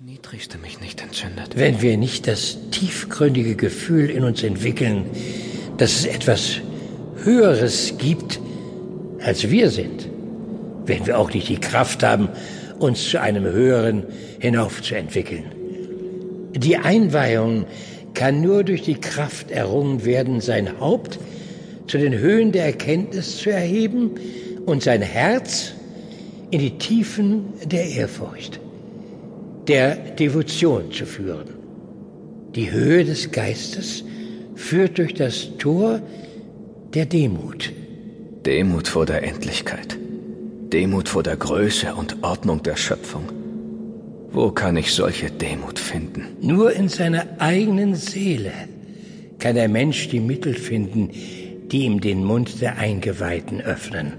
Niedrigste mich nicht entzündet. Wenn wir nicht das tiefgründige Gefühl in uns entwickeln, dass es etwas Höheres gibt, als wir sind, wenn wir auch nicht die Kraft haben, uns zu einem Höheren hinaufzuentwickeln. Die Einweihung kann nur durch die Kraft errungen werden, sein Haupt zu den Höhen der Erkenntnis zu erheben und sein Herz in die Tiefen der Ehrfurcht, der Devotion zu führen. Die Höhe des Geistes führt durch das Tor der Demut. Demut vor der Endlichkeit. Demut vor der Größe und Ordnung der Schöpfung. Wo kann ich solche Demut finden? Nur in seiner eigenen Seele kann der Mensch die Mittel finden, die ihm den Mund der Eingeweihten öffnen.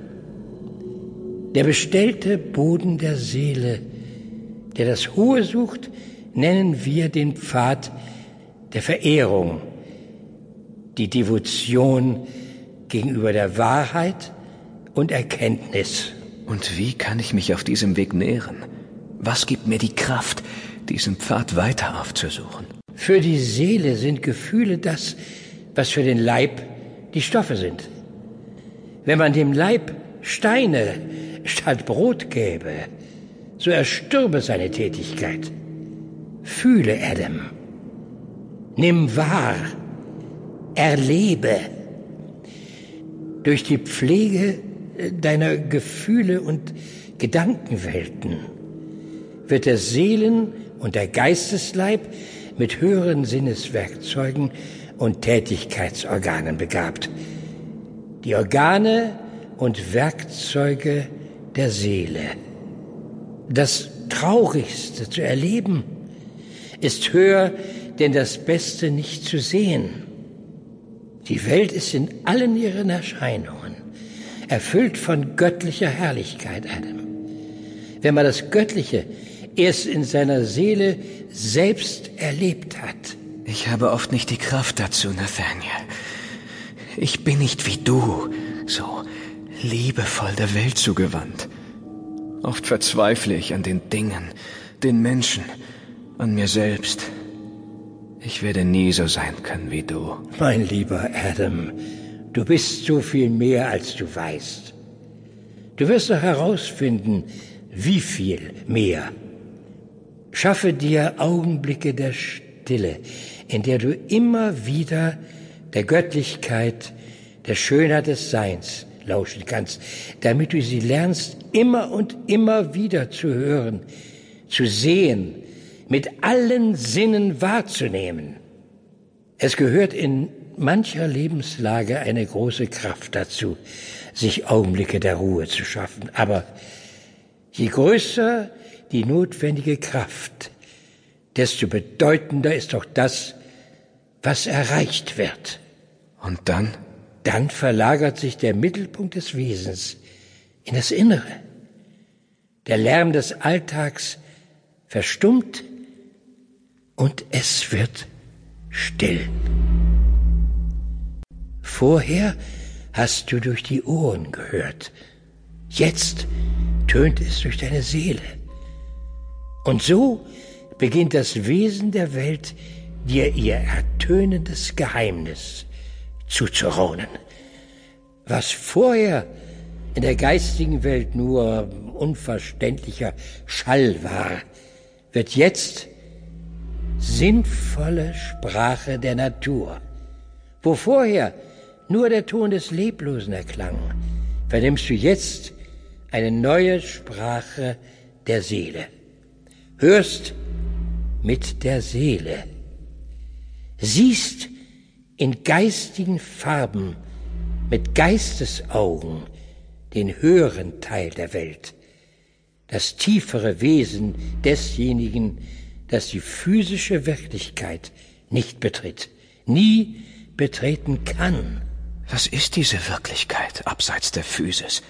Der bestellte Boden der Seele, der das Hohe sucht, nennen wir den Pfad der Verehrung, die Devotion gegenüber der Wahrheit und Erkenntnis. Und wie kann ich mich auf diesem Weg nähren? Was gibt mir die Kraft, diesen Pfad weiter aufzusuchen? Für die Seele sind Gefühle das, was für den Leib die Stoffe sind. Wenn man dem Leib Steine statt Brot gäbe, so erstürbe seine Tätigkeit. Fühle, Adam. Nimm wahr. Erlebe. Durch die Pflege deiner Gefühle und Gedankenwelten wird der Seelen- und der Geistesleib mit höheren Sinneswerkzeugen und Tätigkeitsorganen begabt. Die Organe und Werkzeuge der Seele. Das Traurigste zu erleben ist höher, denn das Beste nicht zu sehen. Die Welt ist in allen ihren Erscheinungen erfüllt von göttlicher Herrlichkeit, Adam. Wenn man das Göttliche erst in seiner Seele selbst erlebt hat. Ich habe oft nicht die Kraft dazu, Nathaniel. Ich bin nicht wie du, so liebevoll der Welt zugewandt. Oft verzweifle ich an den Dingen, den Menschen, an mir selbst. Ich werde nie so sein können wie du. Mein lieber Adam, du bist so viel mehr, als du weißt. Du wirst doch herausfinden, wie viel mehr. Schaffe dir Augenblicke der Stille, in der du immer wieder der Göttlichkeit, der Schönheit des Seins lauschen kannst, damit du sie lernst, immer und immer wieder zu hören, zu sehen, mit allen Sinnen wahrzunehmen. Es gehört in mancher Lebenslage eine große Kraft dazu, sich Augenblicke der Ruhe zu schaffen. Aber je größer die notwendige Kraft, desto bedeutender ist doch das, was erreicht wird. Und dann? Dann verlagert sich der Mittelpunkt des Wesens in das Innere. Der Lärm des Alltags verstummt und es wird still. Vorher hast du durch die Ohren gehört. Jetzt tönt es durch deine Seele. Und so beginnt das Wesen der Welt dir ihr ertönendes Geheimnis zuzuraunen. Was vorher in der geistigen Welt nur unverständlicher Schall war, wird jetzt sinnvolle Sprache der Natur. Wo vorher nur der Ton des Leblosen erklang, vernimmst du jetzt eine neue Sprache der Seele. Hörst mit der Seele, siehst in geistigen Farben mit Geistesaugen den höheren Teil der Welt, das tiefere Wesen desjenigen, das die physische Wirklichkeit nicht betritt, nie betreten kann. Was ist diese Wirklichkeit abseits der Physis,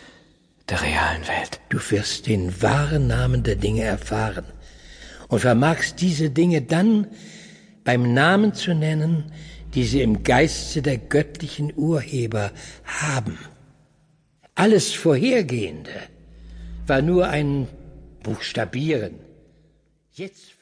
der realen Welt? Du wirst den wahren Namen der Dinge erfahren und vermagst diese Dinge dann beim Namen zu nennen, die sie im Geiste der göttlichen Urheber haben. Alles Vorhergehende war nur ein Buchstabieren. Jetzt